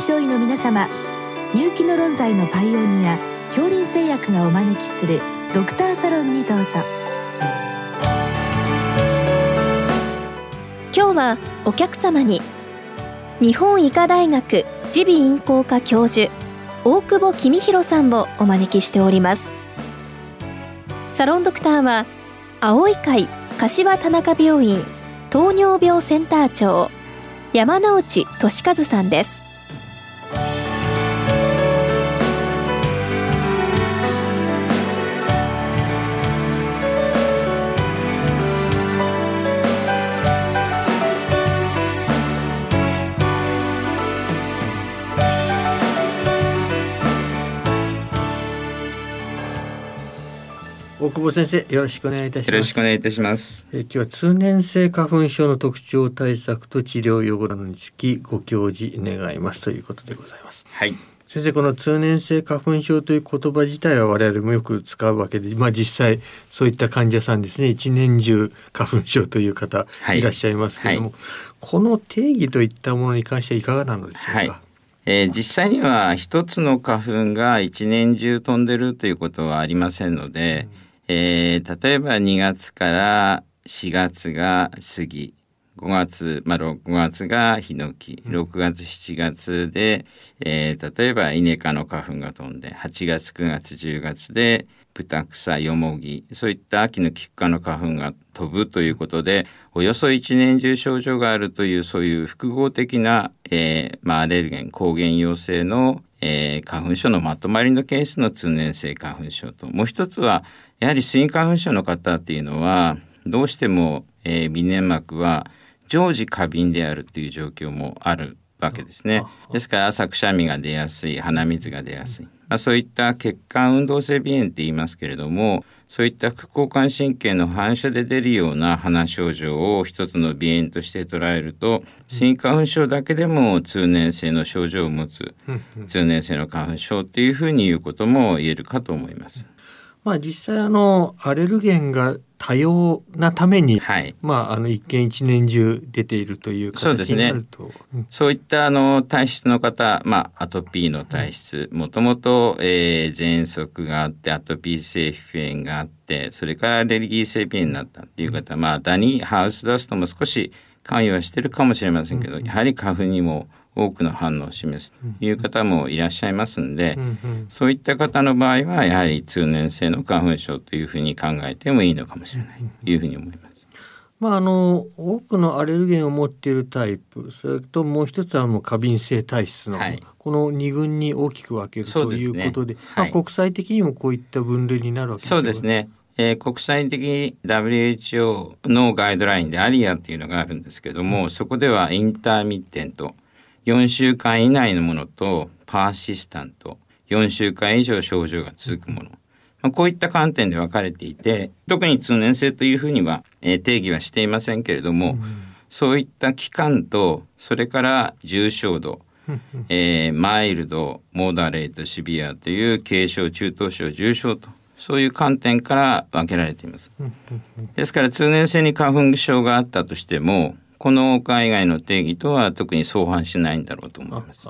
症医の皆様入気の論剤のパイオニア恐林製薬がお招きするドクターサロンにどうぞ。今日はお客様に日本医科大学耳鼻咽喉科教授大久保公弘さんをお招きしております。サロンドクターは青い会柏田中病院糖尿病センター長山内俊和さんです。大久保先生よろしくお願いいたします。よろしくお願いいたします。え今日は通年性花粉症の特徴対策と治療予後につきご教示願いますということでございます。はい。先生この通年性花粉症という言葉自体は我々もよく使うわけでまあ実際そういった患者さんですね。一年中花粉症という方い。らっしゃいますけれども、はいはい、この定義といったものに関してはいかがなのでしょうか、はい。えー、実際には一つの花粉が一年中飛んでるということはありませんので、うんえー、例えば2月から4月が杉5月、まあ、6月がヒノキ6月7月で、えー、例えばイネ科の花粉が飛んで8月9月10月でブタクサヨモギそういった秋の菊科の花粉が飛ぶということでおよそ一年中症状があるというそういう複合的な、えーまあ、アレルゲン抗原陽性の、えー、花粉症のまとまりのケースの通年性花粉症ともう一つはやはりスギ花粉症の方っていうのはどうしても、えー、鼻粘膜は常時過敏であるっていう状況もあるわけですね。ですから朝くしゃみが出やすい鼻水が出やすい、まあ、そういった血管運動性鼻炎って言いますけれどもそういった副交感神経の反射で出るような鼻症状を一つの鼻炎として捉えるとスギ花粉症だけでも通年性の症状を持つ通年性の花粉症っていうふうに言うことも言えるかと思います。まあ実際あのアレルゲンが多様なために、はい、まああの一見一年中出ているという形になると、ね。うん、そういったあの体質の方、まあアトピーの体質、もともと、えー、喘息があってアトピー性皮膚炎があってそれからアレルギー性鼻炎になったっていう方、まあダニハウスダストも少し関与はしてるかもしれませんけど、うん、やはり花粉にも多くの反応を示すという方もいらっしゃいますんで、そういった方の場合はやはり通年性の花粉症というふうに考えてもいいのかもしれないというふうに思います。まあ、あの多くのアレルゲンを持っているタイプそれともう一つはもう過敏性体質の、はい、この2群に大きく分けるということで、ね。はい、まあ、国際的にもこういった分類になるわけですそうですね。えー、国際的 WHO のガイドラインでアリアっていうのがあるんですけども、そこではインターミッテント4週間以内のものとパーシスタント。4週間以上症状が続くもの、まあ、こういった観点で分かれていて特に通年性というふうには、えー、定義はしていませんけれども、うん、そういった期間とそれから重症度えー、マイルドモーダレートシビアという軽症中等症重症とそういう観点から分けられています。ですから通年性に花粉症があったとしてもこの海外の定義とは特に相反しないんだろうと思います。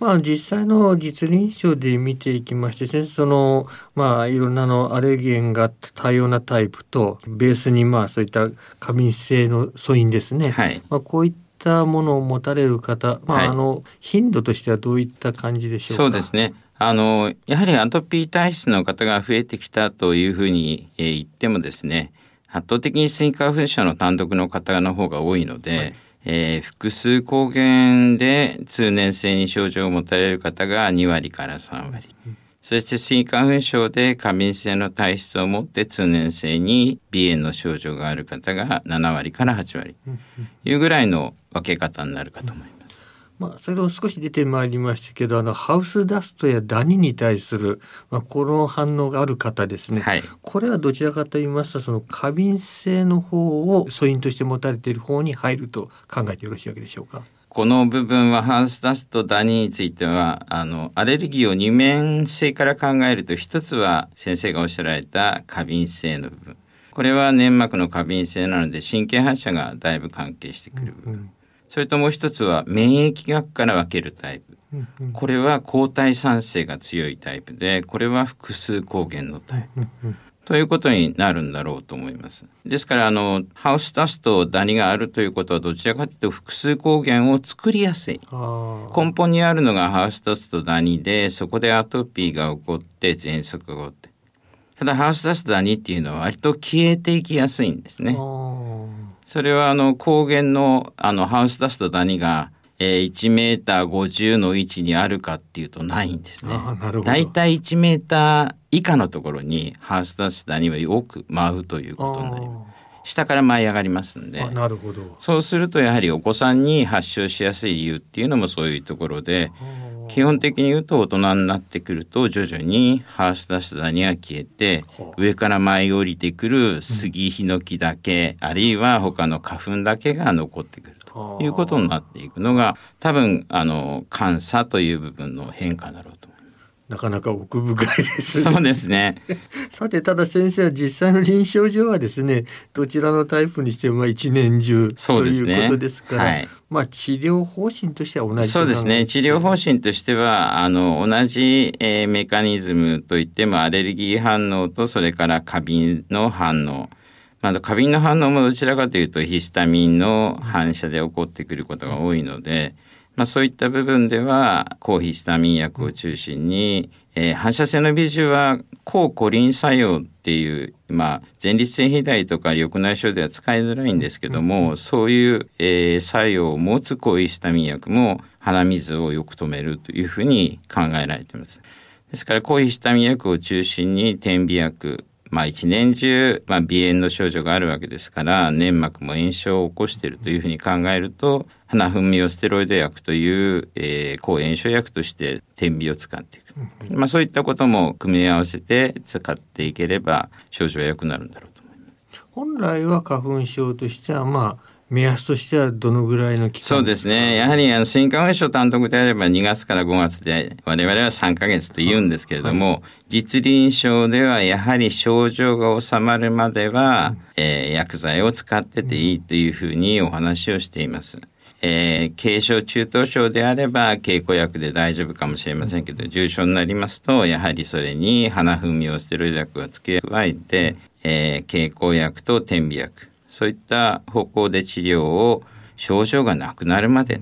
まあ実際の実臨床で見ていきまして先生そのまあいろんなのアレルゲンが多様なタイプとベースにまあそういった過敏性の素因ですね、はい、まあこういったものを持たれる方、まあ、はい、あの頻度としてはどういった感じでしょうか？そうですね。あのやはりアトピー体質の方が増えてきたというふうに、えー、言ってもですね、圧倒的にスギ花粉症の単独の方の方が多いので、はい、えー、複数抗原で通年性に症状を持たれる方が2割から3割。そしてスギ花粉症で過敏性の体質を持って通年性に鼻炎の症状がある方が7割から8割いうぐらいの分け方になるかと思います。まあ、それを少し出てまいりましたけどあのハウスダストやダニに対する、まあ、この反応がある方ですね、はい、これはどちらかと言いますとその過敏性の方を素因として持たれている方に入ると考えてよろしいわけでしょうか？この部分はハウスダストダニについてはあのアレルギーを二面性から考えると一つは先生がおっしゃられた過敏性の部分これは粘膜の過敏性なので神経反射がだいぶ関係してくる部分。うんうんそれともう一つは免疫学から分けるタイプ。これは抗体酸性が強いタイプで、これは複数抗原のタイプ。ということになるんだろうと思います。ですから、あの、ハウスダスト、ダニがあるということは、どちらかというと複数抗原を作りやすい。根本にあるのがハウスダスト、ダニで、そこでアトピーが起こって、喘息が起こって。ただ、ハウスダスト、ダニっていうのは割と消えていきやすいんですね。それは、あの、抗原の、あの、ハウスダスト、ダニが、えー、1メーター50の位置にあるかっていうとないんですね。だいたい1メーター以下のところにハウスダストダニはよく舞うということになります。下から舞い上がりますんで。なるほど。そうするとやはりお子さんに発症しやすい理由っていうのもそういうところで基本的に言うと大人になってくると徐々にハウスダストダニが消えて上から舞い降りてくる杉ヒノキだけ、あるいは他の花粉だけが残ってくるということになっていくのが多分あの監査という部分の変化だろうとなかなか奥深いです、ね、そうですね。さてただ先生は実際の臨床上はですねどちらのタイプにしても一年中ということですから、ねはい、まあ治療方針としては同じそうですね。治療方針としてはあの同じ、えー、メカニズムといってもアレルギー反応とそれから過敏の反応。まあ、過敏の反応もどちらかというとヒスタミンの反射で起こってくることが多いので、まあ、そういった部分では抗ヒスタミン薬を中心に、えー、反射性の微種は抗コリン作用っていう、まあ、前立腺肥大とか緑内障では使いづらいんですけども、そういう、えー、作用を持つ抗ヒスタミン薬も鼻水をよく止めるというふうに考えられています。ですから抗ヒスタミン薬を中心に点鼻薬まあ一年中、まあ、鼻炎の症状があるわけですから粘膜も炎症を起こしているというふうに考えると鼻粉ミオステロイド薬という、えー、抗炎症薬として点鼻を使っていく、まあ、そういったことも組み合わせて使っていければ症状は良くなるんだろうと思います。本来は花粉症としてはまあ目安としてはどのぐらいの期間そうですね。やはりあの新花粉症単独であれば2月から5月で我々は3ヶ月と言うんですけれども、はい、実臨床ではやはり症状が治まるまでは、うん、えー、薬剤を使ってていいというふうにお話をしています。えー、軽症中等症であれば経口薬で大丈夫かもしれませんけど重症になりますとやはりそれに鼻粉ミオステロイド薬が付け加えて、えー、経口薬と点鼻薬そういった方向で治療を症状がなくなるまで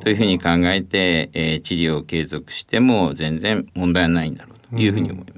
というふうに考えて、えー、治療を継続しても全然問題はないんだろうというふうに思います。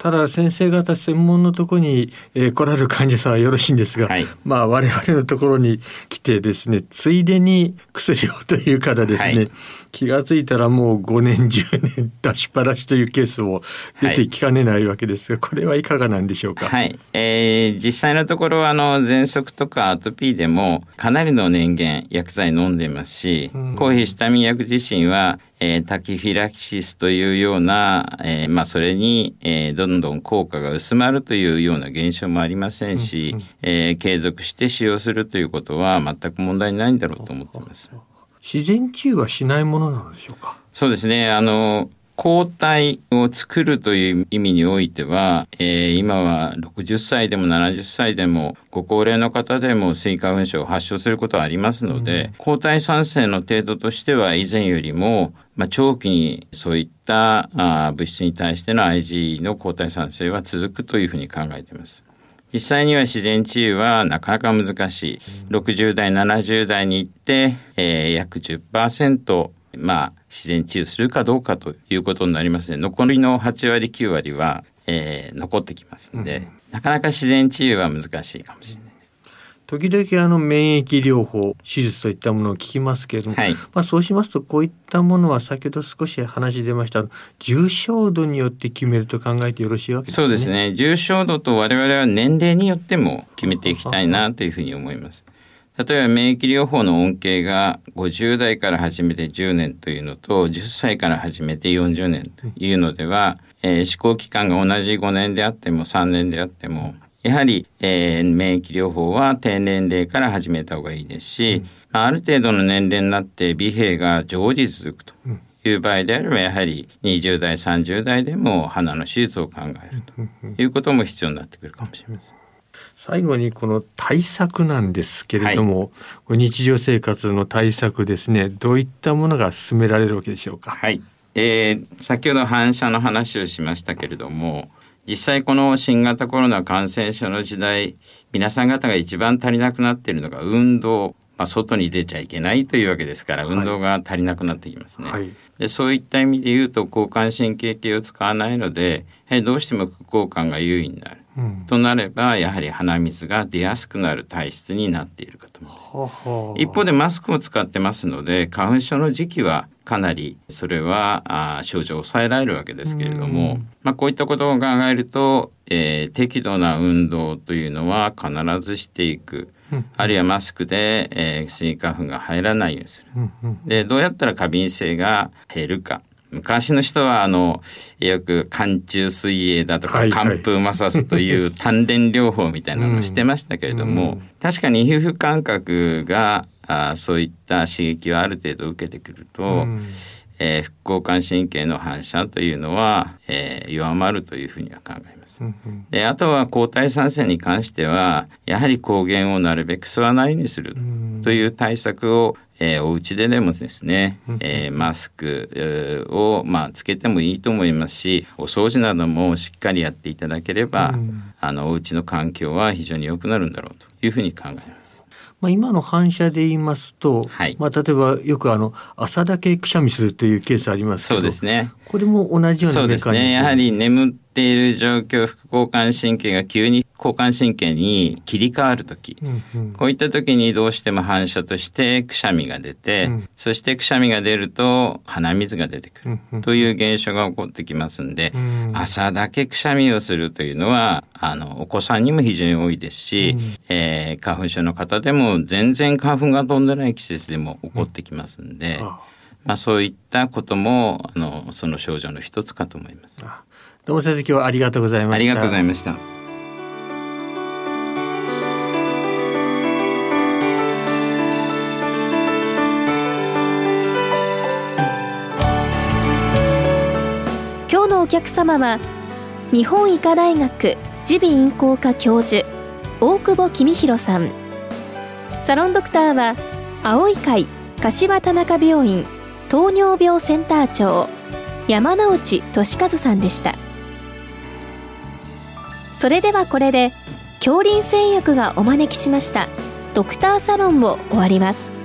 ただ先生方専門のところに、えー、来られる患者さんはよろしいんですが、はい、まあ我々のところに来てですねついでに薬をという方ですね、はい、気が付いたらもう5年10年出しっぱなしというケースも出てきかねないわけですが、これはいかがなんでしょうか？はい、えー、実際のところあの喘息とかアトピーでもかなりの年限薬剤飲んでますし、うん、抗ヒスタミン薬自身はえー、タキフィラキシスというような、えー、まあ、それに、えー、どんどん効果が薄まるというような現象もありませんし、うんうん、え継続して使用するということは全く問題ないんだろうと思っています。自然治癒はしないものなのでしょうか？そうですね。あの抗体を作るという意味においては、えー、今は60歳でも70歳でもご高齢の方でもスギ花粉症を発症することはありますので、うん、抗体産生の程度としては以前よりも、まあ、長期にそういったあ物質に対しての IG の抗体産生は続くというふうに考えています。実際には自然治癒はなかなか難しい。60代、70代に行って、えー、約10%まあ、自然治癒するかどうかということになりますね残りの8割9割は、えー、残ってきますので、うん、なかなか自然治癒は難しいかもしれない。時々あの免疫療法手術といったものを聞きますけれども、はい、まあそうしますとこういったものは先ほど少し話出ました重症度によって決めると考えてよろしいわけですね。そうですね。重症度と我々は年齢によっても決めていきたいなというふうに思います。例えば免疫療法の恩恵が50代から始めて10年というのと10歳から始めて40年というのでは、えー、施行期間が同じ5年であっても3年であってもやはり、えー、免疫療法は低年齢から始めた方がいいですし、うん、ある程度の年齢になって美兵が常時続くという場合であればやはり20代30代でも鼻の手術を考えるということも必要になってくるかもしれません。最後にこの対策なんですけれども、はい、日常生活の対策ですねどういったものが進められるわけでしょうか？はい、えー、先ほど反射の話をしましたけれども実際この新型コロナ感染症の時代皆さん方が一番足りなくなっているのが運動まあ、外に出ちゃいけないというわけですから運動が足りなくなってきますね。はい、でそういった意味で言うと交感神経系を使わないのでどうしても副交感が優位になる。うん、となればやはり鼻水が出やすくなる体質になっているかと思います。一方でマスクを使ってますので花粉症の時期はかなりそれはあ症状を抑えられるわけですけれども、まあ、こういったことを考えると、えー、適度な運動というのは必ずしていく。あるいはマスクで、えー、スギ花粉が入らないようにする。でどうやったら過敏性が減るか昔の人はあのよく寒中水泳だとか寒風摩擦という鍛錬療法みたいなのをしてましたけれども、うん、確かに皮膚感覚があそういった刺激をある程度受けてくると、うん、えー、副交感神経の反射というのは、えー、弱まるというふうには考えます。であとは抗体酸性に関してはやはり抗原をなるべく吸わないようにするという対策を、えー、お家ででもですね、えー、マスクを、まあ、つけてもいいと思いますしお掃除などもしっかりやっていただければあのお家の環境は非常に良くなるんだろうというふうに考えます。まあ、今の反射で言いますと、はい、まあ、例えばよくあの朝だけくしゃみするというケースありますけどそうですねこれも同じようなそうですね。やはり眠っている状況副交感神経が急に交感神経に切り替わる時、うんうん、こういった時にどうしても反射としてくしゃみが出て、うん、そしてくしゃみが出ると鼻水が出てくる。という現象が起こってきますんで、うん、朝だけくしゃみをするというのはあのお子さんにも非常に多いですし、うん、えー、花粉症の方でも全然花粉が飛んでない季節でも起こってきますんで。まあ、そういったこともあのその症状の一つかと思います。どうも先生今日はありがとうございました。ありがとうございました。今日のお客様は日本医科大学耳鼻咽喉科教授大久保公弘さんサロンドクターは青い会柏田中病院糖尿病センター長山内俊和さんでした。それではこれで恐林製薬がお招きしましたドクターサロンを終わります。